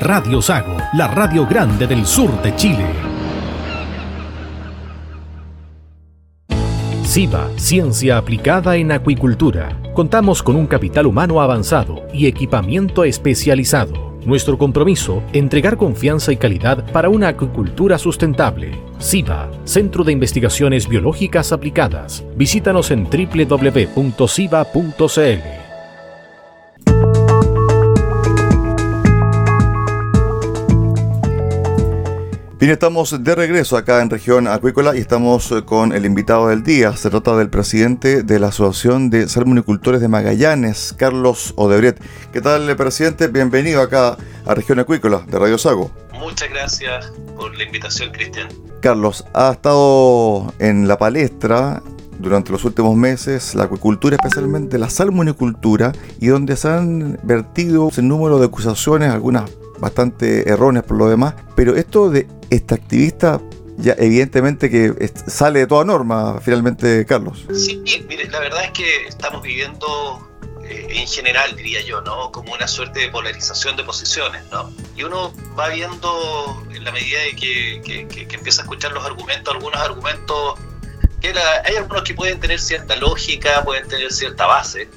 Radio Sago, la radio grande del sur de Chile. SIBA, Ciencia Aplicada en Acuicultura. Contamos con un capital humano avanzado y equipamiento especializado. Nuestro compromiso, entregar confianza y calidad para una acuicultura sustentable. SIBA, Centro de Investigaciones Biológicas Aplicadas. Visítanos en www.siba.cl. Bien, estamos de regreso acá en región acuícola y estamos eh, con el invitado del día. Se trata del presidente de la Asociación de Salmonicultores de Magallanes, Carlos Odebret. ¿Qué tal, presidente? Bienvenido acá a región acuícola de Radio Sago. Muchas gracias por la invitación, Cristian. Carlos, ha estado en la palestra durante los últimos meses la acuicultura, especialmente la salmonicultura, y donde se han vertido un número de acusaciones, algunas bastante erróneas por lo demás, pero esto de esta activista ya evidentemente que sale de toda norma finalmente, Carlos. Sí, mire, la verdad es que estamos viviendo eh, en general, diría yo, ¿no? Como una suerte de polarización de posiciones, ¿no? Y uno va viendo en la medida de que, que, empieza a escuchar los argumentos, algunos argumentos, que hay algunos que pueden tener cierta lógica, pueden tener cierta base,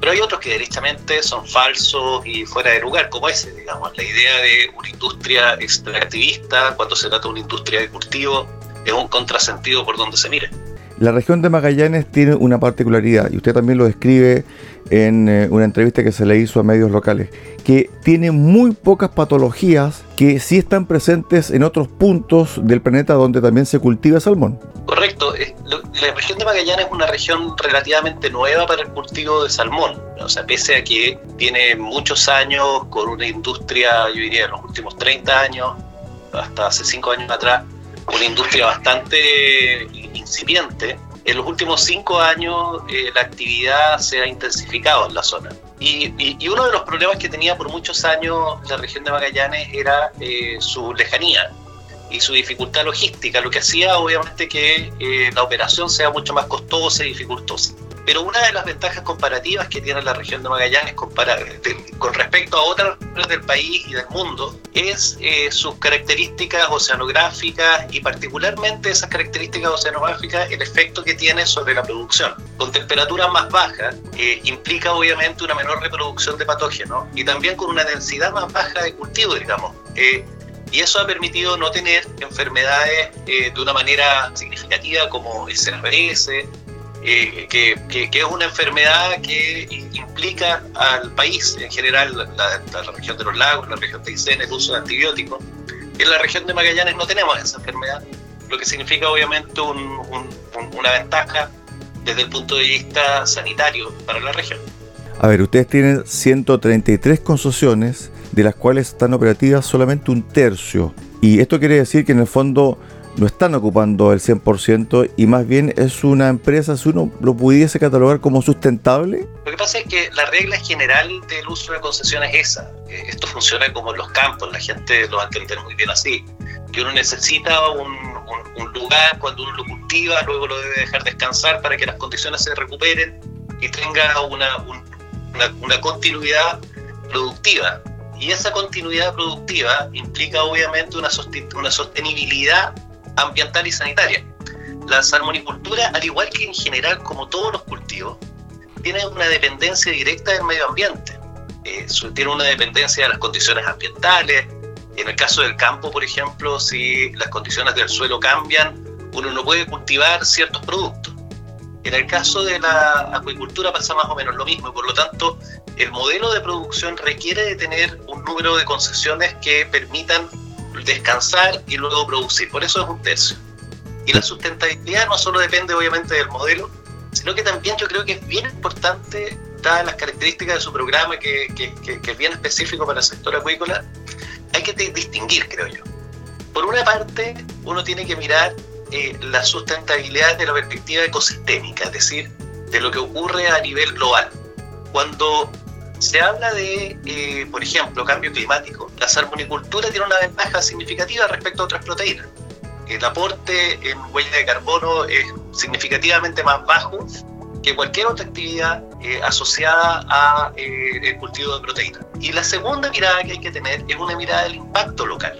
pero hay otros que derechamente son falsos y fuera de lugar, como ese, digamos. La idea de una industria extractivista, cuando se trata de una industria de cultivo, es un contrasentido por donde se mire. La región de Magallanes tiene una particularidad, y usted también lo describe en eh, una entrevista que se le hizo a medios locales, que tiene muy pocas patologías que sí están presentes en otros puntos del planeta donde también se cultiva salmón. Correcto, la región de Magallanes es una región relativamente nueva para el cultivo de salmón, o sea, pese a que tiene muchos años con una industria, yo diría, en los últimos 30 años, hasta hace 5 años atrás, una industria bastante incipiente, en los últimos cinco años eh, la actividad se ha intensificado en la zona. Y, uno de los problemas que tenía por muchos años la región de Magallanes era eh, su lejanía y su dificultad logística, lo que hacía obviamente que eh, la operación sea mucho más costosa y dificultosa. Pero una de las ventajas comparativas que tiene la región de Magallanes con respecto a otras del país y del mundo es eh, sus características oceanográficas y particularmente esas características oceanográficas, el efecto que tiene sobre la producción. Con temperaturas más bajas eh, implica obviamente una menor reproducción de patógenos y también con una densidad más baja de cultivo, digamos. Eh, y eso ha permitido no tener enfermedades de una manera significativa como el CRS, eh, que, es una enfermedad que implica al país en general, la, región de los lagos, la región de Aysén, el uso de antibióticos. En la región de Magallanes no tenemos esa enfermedad, lo que significa obviamente una ventaja desde el punto de vista sanitario para la región. A ver, ustedes tienen 133 concesiones, de las cuales están operativas solamente un tercio. Y esto quiere decir que en el fondo no están ocupando el 100% y más bien es una empresa, si uno lo pudiese catalogar como sustentable? Lo que pasa es que la regla general del uso de concesión es esa. Esto funciona como en los campos, la gente lo va a entender muy bien así, que uno necesita un, un, lugar cuando uno lo cultiva, luego lo debe dejar descansar para que las condiciones se recuperen y tenga una, una, continuidad productiva. Y esa continuidad productiva implica obviamente una, una sostenibilidad ambiental y sanitaria. La salmonicultura, al igual que en general, como todos los cultivos, tiene una dependencia directa del medio ambiente. Eh, tiene una dependencia de las condiciones ambientales. En el caso del campo, por ejemplo, si las condiciones del suelo cambian, uno no puede cultivar ciertos productos. En el caso de la acuicultura pasa más o menos lo mismo, por lo tanto el modelo de producción requiere de tener un número de concesiones que permitan descansar y luego producir. Por eso es un tercio. Y la sustentabilidad no solo depende obviamente del modelo, sino que también yo creo que es bien importante, dadas las características de su programa, que, es bien específico para el sector acuícola, hay que distinguir, creo yo. Por una parte, uno tiene que mirar eh, la sustentabilidad de la perspectiva ecosistémica, es decir, de lo que ocurre a nivel global. Cuando se habla de, eh, por ejemplo, cambio climático, la salmonicultura tiene una ventaja significativa respecto a otras proteínas el aporte en huella de carbono es significativamente más bajo que cualquier otra actividad eh, asociada a eh, el cultivo de proteínas. Y la segunda mirada que hay que tener es una mirada del impacto local.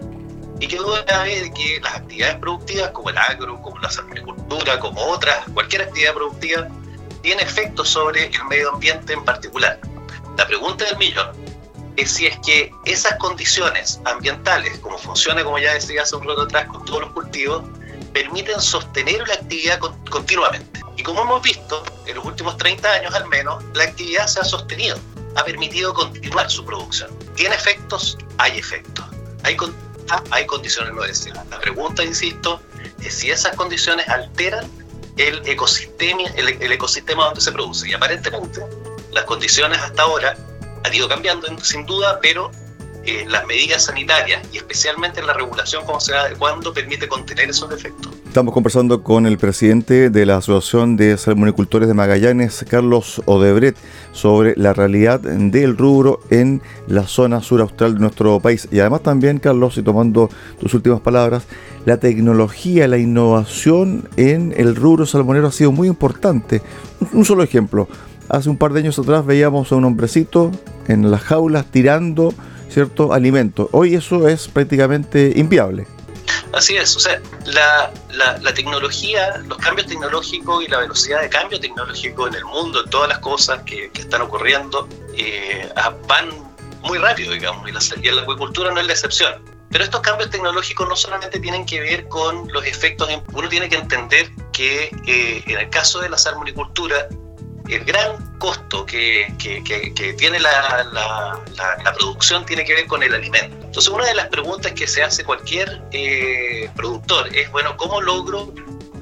Y que duda cabe de que las actividades productivas como el agro, como la agricultura, como otras, cualquier actividad productiva, tiene efectos sobre el medio ambiente en particular. La pregunta del millón es si es que esas condiciones ambientales, como funciona, como ya decía hace un rato atrás, con todos los cultivos, permiten sostener la actividad continuamente. Y como hemos visto, en los últimos 30 años al menos, la actividad se ha sostenido, ha permitido continuar su producción. ¿Tiene efectos? Hay efectos. Hay, hay condiciones no deseadas. La pregunta, insisto, es si esas condiciones alteran el ecosistema, el, el ecosistema donde se produce. Y aparentemente, las condiciones hasta ahora ha ido cambiando sin duda, pero eh, las medidas sanitarias y especialmente la regulación como se va adecuando permite contener esos efectos. Estamos conversando con el presidente de la Asociación de Salmonicultores de Magallanes, Carlos Odebret, sobre la realidad del rubro en la zona sur austral de nuestro país. Y además también, Carlos, y tomando tus últimas palabras, la tecnología, la innovación en el rubro salmonero ha sido muy importante. Un solo ejemplo, hace un par de años atrás veíamos a un hombrecito en las jaulas tirando cierto alimento. Hoy eso es prácticamente inviable. Así es, o sea, la, la, tecnología, los cambios tecnológicos y la velocidad de cambio tecnológico en el mundo, en todas las cosas que, que están ocurriendo, eh, van muy rápido, digamos, y la, y la no es la excepción. Pero estos cambios tecnológicos no solamente tienen que ver con los efectos, uno tiene que entender que eh, en el caso de la salmonicultura, el gran costo que, tiene la, producción tiene que ver con el alimento. Entonces, una de las preguntas que se hace cualquier eh, productor es, bueno, ¿cómo logro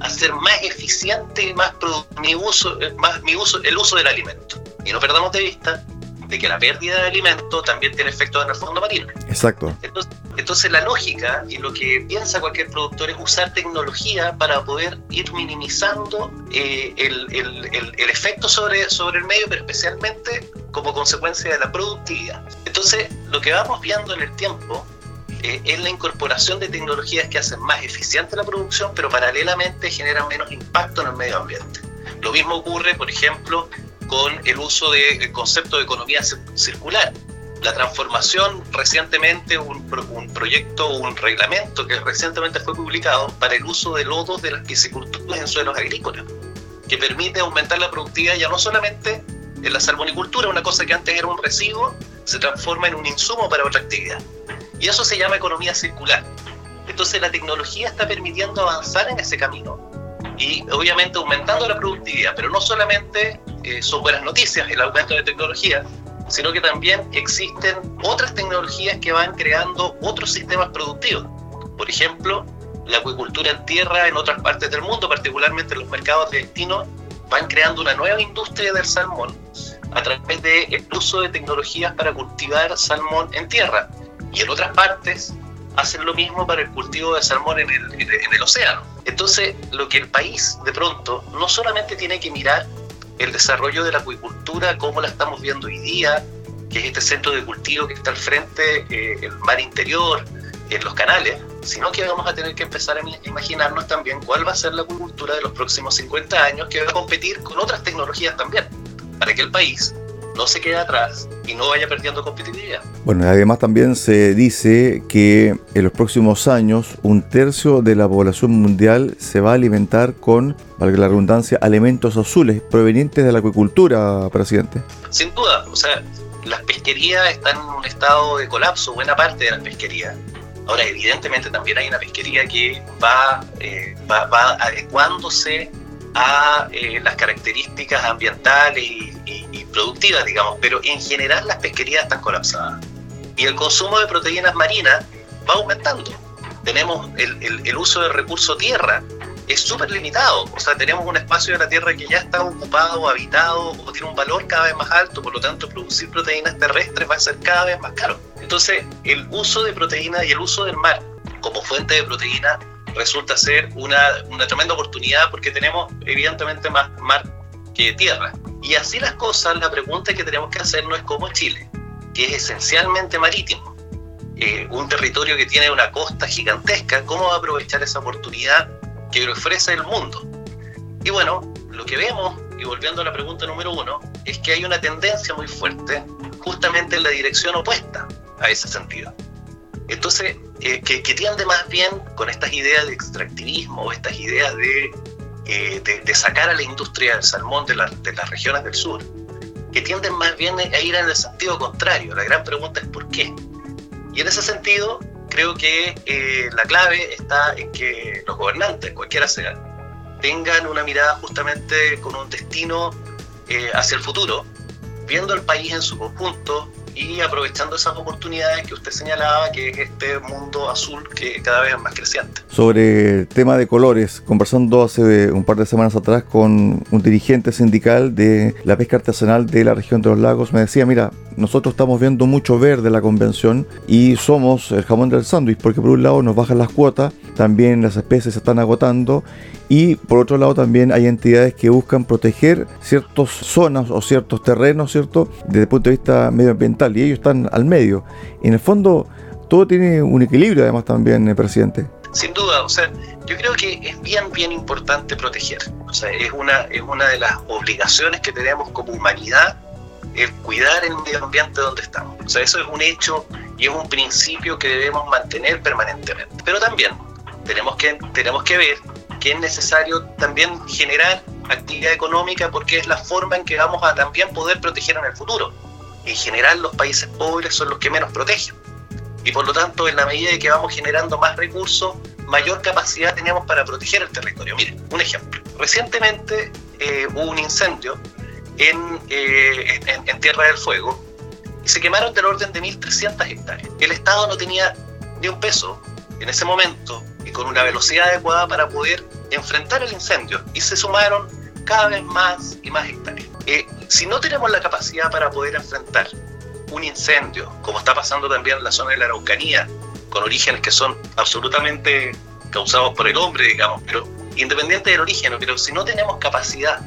hacer más eficiente más mi uso, eh, más mi uso, el uso del alimento? Y no perdamos de vista de que la pérdida de alimento también tiene efectos en el fondo marino. Exacto. Entonces, la lógica y lo que piensa cualquier productor es usar tecnología para poder ir minimizando eh, el, efecto sobre, sobre el medio, pero especialmente como consecuencia de la productividad. Entonces, lo que vamos viendo en el tiempo eh, es la incorporación de tecnologías que hacen más eficiente la producción, pero paralelamente generan menos impacto en el medio ambiente. Lo mismo ocurre, por ejemplo, con el uso del concepto de economía circular. La transformación recientemente, un, un proyecto, un reglamento que recientemente fue publicado para el uso de lodos de las pisciculturas en suelos agrícolas, que permite aumentar la productividad ya no solamente en la salmonicultura, una cosa que antes era un residuo, se transforma en un insumo para otra actividad. Y eso se llama economía circular. Entonces la tecnología está permitiendo avanzar en ese camino y obviamente aumentando la productividad, pero no solamente eh, son buenas noticias el aumento de tecnología, sino que también existen otras tecnologías que van creando otros sistemas productivos. Por ejemplo, la acuicultura en tierra en otras partes del mundo, particularmente en los mercados de destino, van creando una nueva industria del salmón a través del uso de tecnologías para cultivar salmón en tierra. Y en otras partes hacen lo mismo para el cultivo de salmón en el, en el océano. Entonces, lo que el país de pronto no solamente tiene que mirar el desarrollo de la acuicultura, como la estamos viendo hoy día, que es este centro de cultivo que está al frente, eh, el mar interior, en los canales, sino que vamos a tener que empezar a imaginarnos también cuál va a ser la cultura de los próximos 50 años que va a competir con otras tecnologías también, para que el país no se quede atrás y no vaya perdiendo competitividad. Bueno, además también se dice que en los próximos años un tercio de la población mundial se va a alimentar con, valga la redundancia, alimentos azules provenientes de la acuicultura, presidente. Sin duda, o sea, las pesquerías están en un estado de colapso, buena parte de las pesquerías. Ahora, evidentemente también hay una pesquería que va, eh, va, adecuándose a eh, las características ambientales y, productivas, digamos, pero en general las pesquerías están colapsadas. Y el consumo de proteínas marinas va aumentando. Tenemos el, uso del recurso tierra, es súper limitado. O sea, tenemos un espacio de la Tierra que ya está ocupado, habitado, o tiene un valor cada vez más alto, por lo tanto, producir proteínas terrestres va a ser cada vez más caro. Entonces, el uso de proteínas y el uso del mar como fuente de proteína resulta ser una tremenda oportunidad porque tenemos evidentemente más mar que tierra. Y así las cosas, la pregunta que tenemos que hacernos es cómo Chile, que es esencialmente marítimo, eh, un territorio que tiene una costa gigantesca, ¿cómo va a aprovechar esa oportunidad que le ofrece el mundo? Y bueno, lo que vemos, y volviendo a la pregunta número uno, es que hay una tendencia muy fuerte justamente en la dirección opuesta a ese sentido. Entonces, eh, que, tiende más bien con estas ideas de extractivismo estas ideas eh, de, de, sacar a la industria del salmón de, de, las regiones del sur, que tienden más bien a ir en el sentido contrario. La gran pregunta es por qué. Y en ese sentido, creo que eh, la clave está en que los gobernantes, cualquiera sea, tengan una mirada justamente con un destino hacia el futuro, viendo el país en su conjunto, y aprovechando esas oportunidades que usted señalaba, que es este mundo azul que cada vez es más creciente. Sobre el tema de colores, conversando hace un par de semanas atrás con un dirigente sindical de la pesca artesanal de la región de los lagos, me decía, mira, nosotros estamos viendo mucho verde la convención y somos el jamón del sándwich, porque por un lado nos bajan las cuotas, también las especies se están agotando y por otro lado también hay entidades que buscan proteger ciertas zonas o ciertos terrenos, ¿cierto? Desde el punto de vista medioambiental y ellos están al medio. En el fondo todo tiene un equilibrio además también, eh, presidente. Sin duda, o sea, yo creo que es bien, bien importante proteger. O sea, es una, es una de las obligaciones que tenemos como humanidad el cuidar el medio ambiente donde estamos. O sea, eso es un hecho y es un principio que debemos mantener permanentemente. Pero también tenemos que, tenemos que ver que es necesario también generar actividad económica porque es la forma en que vamos a también poder proteger en el futuro. En general los países pobres son los que menos protegen. Y por lo tanto, en la medida de que vamos generando más recursos, mayor capacidad tenemos para proteger el territorio. Miren, un ejemplo. Recientemente eh, hubo un incendio en, eh, en, en Tierra del Fuego y se quemaron del orden de 1.300 hectáreas. El Estado no tenía ni un peso en ese momento y con una velocidad adecuada para poder enfrentar el incendio. Y se sumaron cada vez más y más hectáreas. Eh, si no tenemos la capacidad para poder enfrentar un incendio, como está pasando también en la zona de la Araucanía, con orígenes que son absolutamente causados por el hombre, digamos, pero independiente del origen, pero si no tenemos capacidad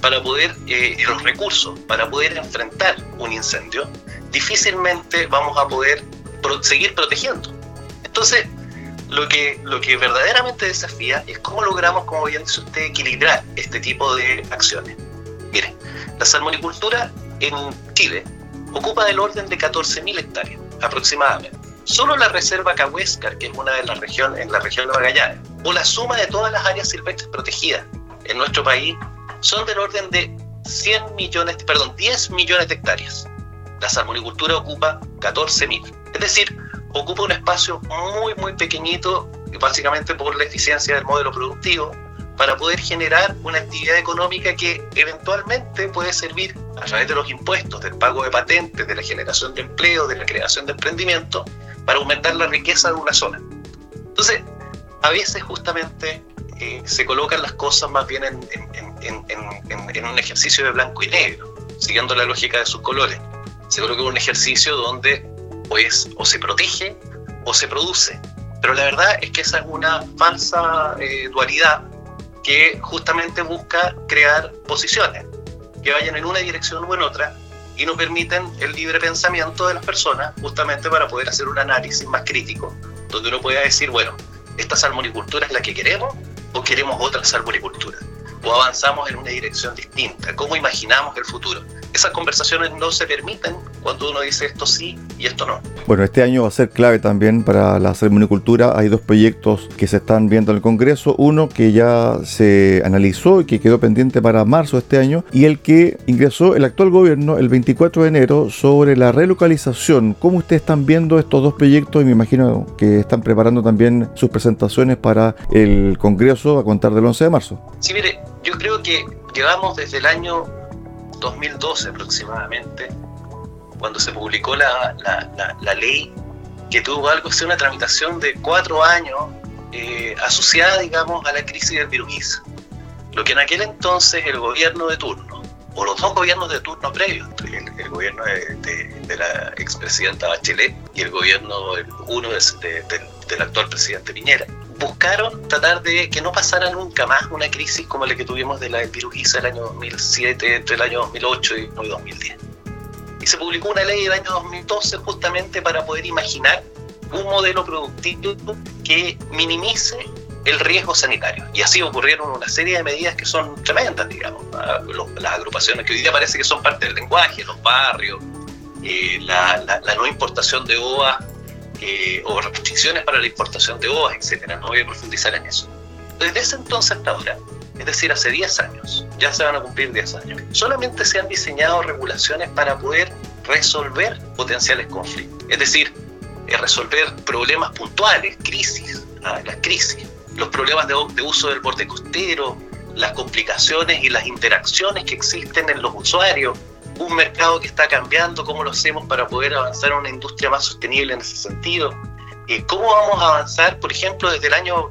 para poder, eh, los recursos para poder enfrentar un incendio, difícilmente vamos a poder seguir protegiendo. Entonces, lo que, lo que verdaderamente desafía es cómo logramos, como bien dice usted, equilibrar este tipo de acciones. Mire, la salmonicultura en Chile ocupa del orden de 14.000 hectáreas aproximadamente. Solo la reserva Cahuéscar, que es una de las regiones, en la región de Magallanes, o la suma de todas las áreas silvestres protegidas en nuestro país, son del orden de 100 millones, perdón, 10 millones de hectáreas. La salmonicultura ocupa 14.000. Es decir, ocupa un espacio muy, muy pequeñito, básicamente por la eficiencia del modelo productivo, para poder generar una actividad económica que eventualmente puede servir a través de los impuestos, del pago de patentes, de la generación de empleo, de la creación de emprendimiento, para aumentar la riqueza de una zona. Entonces, a veces justamente eh, se colocan las cosas más bien en, en, un ejercicio de blanco y negro, siguiendo la lógica de sus colores. Se coloca un ejercicio donde pues o se protege o se produce. Pero la verdad es que esa es una falsa eh, dualidad que justamente busca crear posiciones que vayan en una dirección o en otra y no permiten el libre pensamiento de las personas justamente para poder hacer un análisis más crítico donde uno pueda decir, bueno, esta salmonicultura es la que queremos o queremos otra salmonicultura o avanzamos en una dirección distinta, cómo imaginamos el futuro. Esas conversaciones no se permiten cuando uno dice esto sí y esto no. Bueno, este año va a ser clave también para la salmonicultura. Hay dos proyectos que se están viendo en el Congreso. Uno que ya se analizó y que quedó pendiente para marzo de este año y el que ingresó el actual gobierno el 24 de enero sobre la relocalización. ¿Cómo ustedes están viendo estos dos proyectos? Y me imagino que están preparando también sus presentaciones para el Congreso a contar del 11 de marzo. Sí, mire, yo creo que llevamos desde el año 2012 aproximadamente, cuando se publicó la, la, ley, que tuvo algo así, una tramitación de cuatro años eh, asociada, digamos, a la crisis del virus. Lo que en aquel entonces el gobierno de turno, o los dos gobiernos de turno previos, el, gobierno de, la expresidenta Bachelet y el gobierno, uno del actual presidente Piñera, buscaron tratar de que no pasara nunca más una crisis como la que tuvimos de la del año 2007, entre el año 2008 y 2010. Y se publicó una ley del año 2012 justamente para poder imaginar un modelo productivo que minimice el riesgo sanitario. Y así ocurrieron una serie de medidas que son tremendas, digamos. Las agrupaciones que hoy día parece que son parte del lenguaje, los barrios, eh, la, la, no importación de OA eh, o restricciones para la importación de uvas, etcétera. No voy a profundizar en eso. Desde ese entonces hasta ahora, es decir, hace 10 años, ya se van a cumplir 10 años, solamente se han diseñado regulaciones para poder resolver potenciales conflictos. Es decir, resolver problemas puntuales, crisis, las crisis, los problemas de, de uso del borde costero, las complicaciones y las interacciones que existen en los usuarios, un mercado que está cambiando, cómo lo hacemos para poder avanzar en una industria más sostenible en ese sentido. ¿Cómo vamos a avanzar, por ejemplo, desde el año,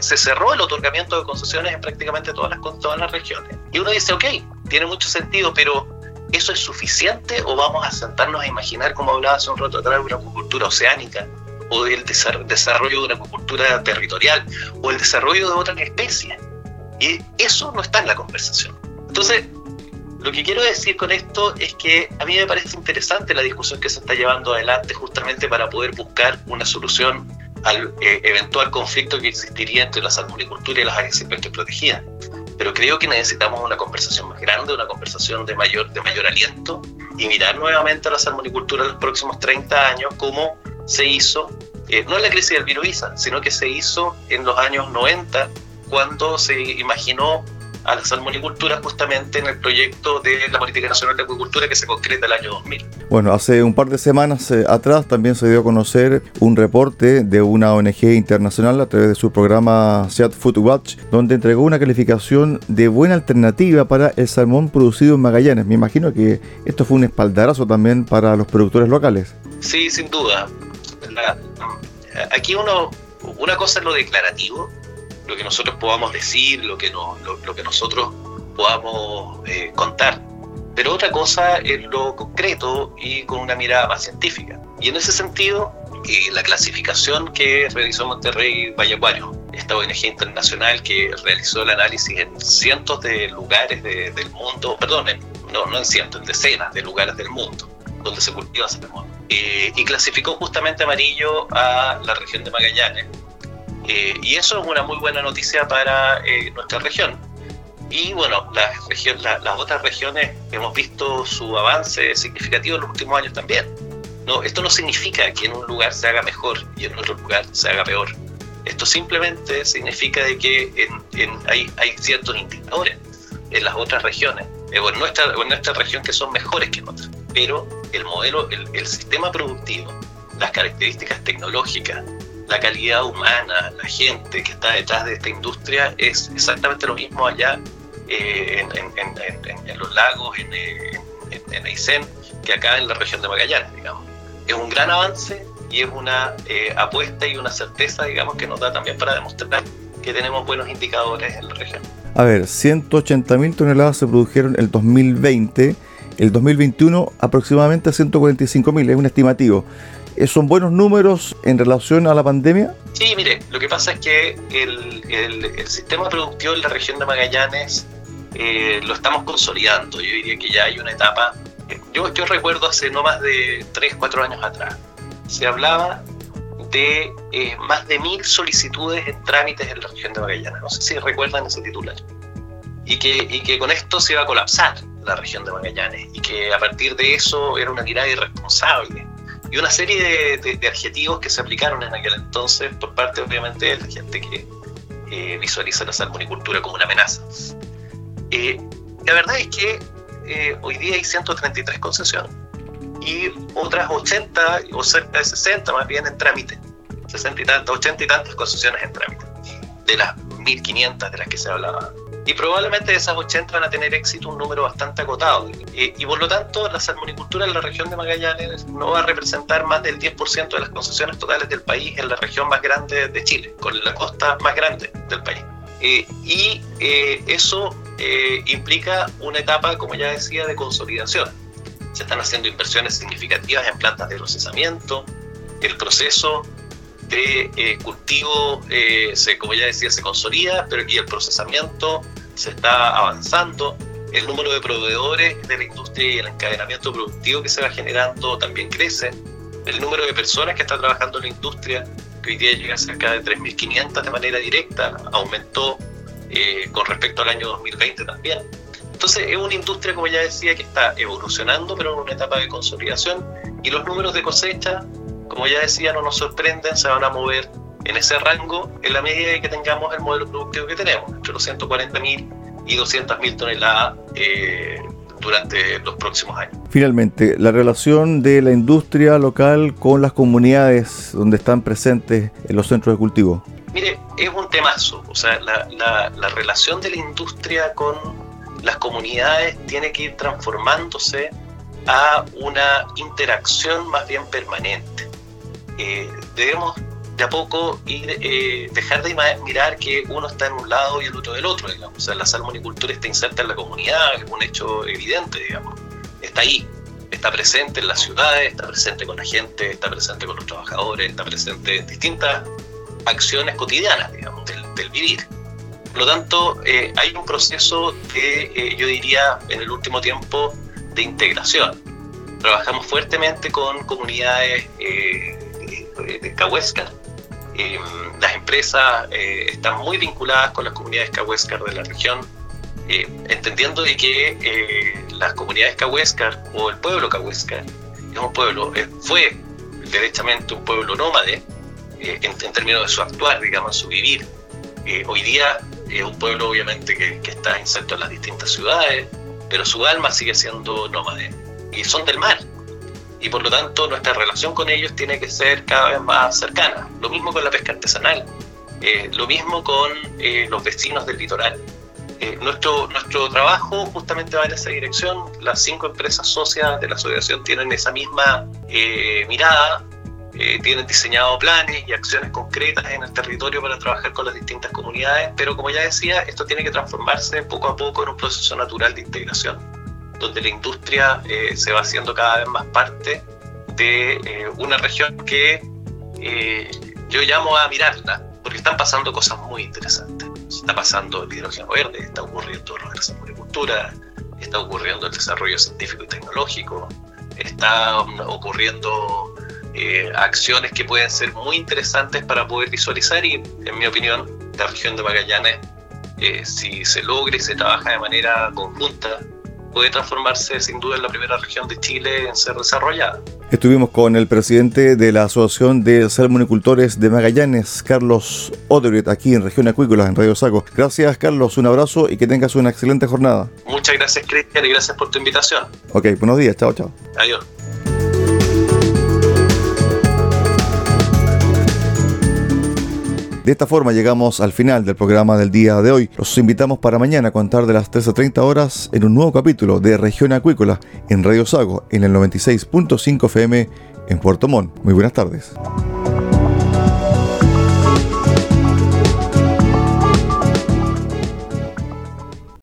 se cerró el otorgamiento de concesiones en prácticamente todas las, todas las regiones? Y uno dice, ok, tiene mucho sentido, pero ¿eso es suficiente o vamos a sentarnos a imaginar, como hablaba hace un rato atrás, una acuicultura oceánica? o el desarrollo de una acuicultura territorial, o el desarrollo de otras especies. Y eso no está en la conversación. Entonces, lo que quiero decir con esto es que a mí me parece interesante la discusión que se está llevando adelante justamente para poder buscar una solución al eh, eventual conflicto que existiría entre la salmonicultura y las áreas silvestres protegidas. Pero creo que necesitamos una conversación más grande, una conversación de mayor, de mayor aliento y mirar nuevamente a la salmonicultura en los próximos 30 años como se hizo, eh, no en la crisis del virus, sino que se hizo en los años 90 cuando se imaginó a la salmonicultura justamente en el proyecto de la Política Nacional de Acuicultura que se concreta el año 2000. Bueno, hace un par de semanas eh, atrás también se dio a conocer un reporte de una ONG internacional a través de su programa Seat Food Watch, donde entregó una calificación de buena alternativa para el salmón producido en Magallanes. Me imagino que esto fue un espaldarazo también para los productores locales. Sí, sin duda. aquí uno, una cosa es lo declarativo lo que nosotros podamos decir, lo que, no, lo, que nosotros podamos eh, contar. Pero otra cosa es lo concreto y con una mirada más científica. Y en ese sentido, eh, la clasificación que realizó Monterrey Vallaguario, esta ONG internacional que realizó el análisis en cientos de lugares del mundo, perdón, no, no en cientos, en decenas de lugares del mundo donde se cultiva salmón. Eh, y clasificó justamente amarillo a la región de Magallanes, eh, y eso es una muy buena noticia para eh, nuestra región. Y bueno, las, región, las otras regiones hemos visto su avance significativo en los últimos años también. No, esto no significa que en un lugar se haga mejor y en otro lugar se haga peor. Esto simplemente significa de que hay, hay, ciertos indicadores en las otras regiones, eh, o, en nuestra, en nuestra región que son mejores que en otras. Pero el modelo, el, el sistema productivo, las características tecnológicas, la calidad humana, la gente que está detrás de esta industria es exactamente lo mismo allá eh, en, los lagos, en, en, Aysén, que acá en la región de Magallanes, digamos. Es un gran avance y es una eh, apuesta y una certeza, digamos, que nos da también para demostrar que tenemos buenos indicadores en la región. A ver, 180.000 toneladas se produjeron en el 2020, el 2021 aproximadamente 145.000, es un estimativo. Eh, ¿Son buenos números en relación a la pandemia? Sí, mire, lo que pasa es que el, el, sistema productivo en la región de Magallanes eh, lo estamos consolidando. Yo diría que ya hay una etapa. Yo, yo recuerdo hace no más de 3, 4 años atrás, se hablaba de eh, más de mil solicitudes en trámites en la región de Magallanes. No sé si recuerdan ese titular. Y que, y que con esto se iba a colapsar la región de Magallanes y que a partir de eso era una mirada irresponsable y una serie de, adjetivos que se aplicaron en aquel entonces por parte obviamente de la gente que eh, visualiza la salmonicultura como una amenaza. Eh, la verdad es que eh, hoy día hay 133 concesiones y otras 80 o cerca de 60 más bien en trámite, 60 y tantas, 80 y tantas concesiones en trámite, de las 1500 de las que se hablaba y probablemente de esas 80 van a tener éxito un número bastante acotado. Y, por lo tanto, la salmonicultura en la región de Magallanes no va a representar más del 10% de las concesiones totales del país en la región más grande de Chile, con la costa más grande del país. Eh, y eh, eso eh, implica una etapa, como ya decía, de consolidación. Se están haciendo inversiones significativas en plantas de procesamiento, el proceso de eh, cultivo, eh, se, como ya decía, se consolida, pero aquí el procesamiento se está avanzando. El número de proveedores de la industria y el encadenamiento productivo que se va generando también crece. El número de personas que está trabajando en la industria, que hoy día llega a cerca de 3.500 de manera directa, aumentó eh, con respecto al año 2020 también. Entonces es una industria, como ya decía, que está evolucionando, pero en una etapa de consolidación y los números de cosecha como ya decía, no nos sorprenden, se van a mover en ese rango en la medida de que tengamos el modelo productivo que tenemos, entre los 140.000 y 200.000 toneladas eh, durante los próximos años. Finalmente, la relación de la industria local con las comunidades donde están presentes en los centros de cultivo. Mire, es un temazo, o sea, la, la, la relación de la industria con las comunidades tiene que ir transformándose a una interacción más bien permanente. Eh, debemos de a poco ir, eh, dejar de mirar que uno está en un lado y el otro del otro, digamos. O sea, la salmonicultura está inserta en la comunidad, es un hecho evidente, digamos. Está ahí, está presente en las ciudades, está presente con la gente, está presente con los trabajadores, está presente en distintas acciones cotidianas, digamos, del, vivir. Por lo tanto, eh, hay un proceso que yo diría en el último tiempo de integración. Trabajamos fuertemente con comunidades de Cahuéscar. Em, las empresas eh, están muy vinculadas con las comunidades Cahuéscar de la región, eh, entendiendo de que eh, las comunidades Cahuéscar o el pueblo Cahuéscar es un pueblo, fue derechamente un pueblo nómade en, términos de su actuar, digamos, su vivir. hoy día es un pueblo obviamente que, que está inserto en las distintas ciudades, pero su alma sigue siendo nómade. Y son del mar, y por lo tanto nuestra relación con ellos tiene que ser cada vez más cercana. Lo mismo con la pesca artesanal, eh, lo mismo con eh, los vecinos del litoral. Eh, nuestro, nuestro trabajo justamente va en esa dirección. Las cinco empresas socias de la asociación tienen esa misma mirada, tienen diseñado planes y acciones concretas en el territorio para trabajar con las distintas comunidades, pero como ya decía, esto tiene que transformarse poco a poco en un proceso natural de integración donde la industria eh, se va haciendo cada vez más parte de eh, una región que eh, yo llamo a mirarla, porque están pasando cosas muy interesantes. Está pasando el hidrógeno verde, está ocurriendo la agricultura, está ocurriendo el desarrollo científico y tecnológico, está ocurriendo acciones que pueden ser muy interesantes para poder visualizar y, en mi opinión, la región de Magallanes, si se logra y se trabaja de manera conjunta, puede transformarse sin duda en la primera región de Chile en ser desarrollada. Estuvimos con el presidente de la Asociación de Salmonicultores de Magallanes, Carlos Odebrecht, aquí en Región Acuícola, en Radio Saco. Gracias, Carlos, un abrazo y que tengas una excelente jornada. Muchas gracias, Cristian, y gracias por tu invitación. Ok, buenos días, chao, chao. Adiós. De esta forma llegamos al final del programa del día de hoy. Los invitamos para mañana a contar de las 13.30 horas en un nuevo capítulo de Región Acuícola en Radio Sago en el 96.5 FM en Puerto Montt. Muy buenas tardes.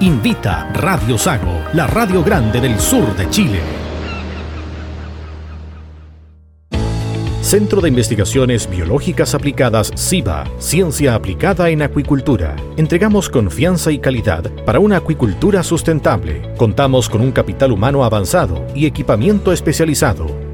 invita Radio Sago, la radio grande del sur de Chile. Centro de Investigaciones Biológicas Aplicadas CIBA, Ciencia Aplicada en Acuicultura. Entregamos confianza y calidad para una acuicultura sustentable. Contamos con un capital humano avanzado y equipamiento especializado.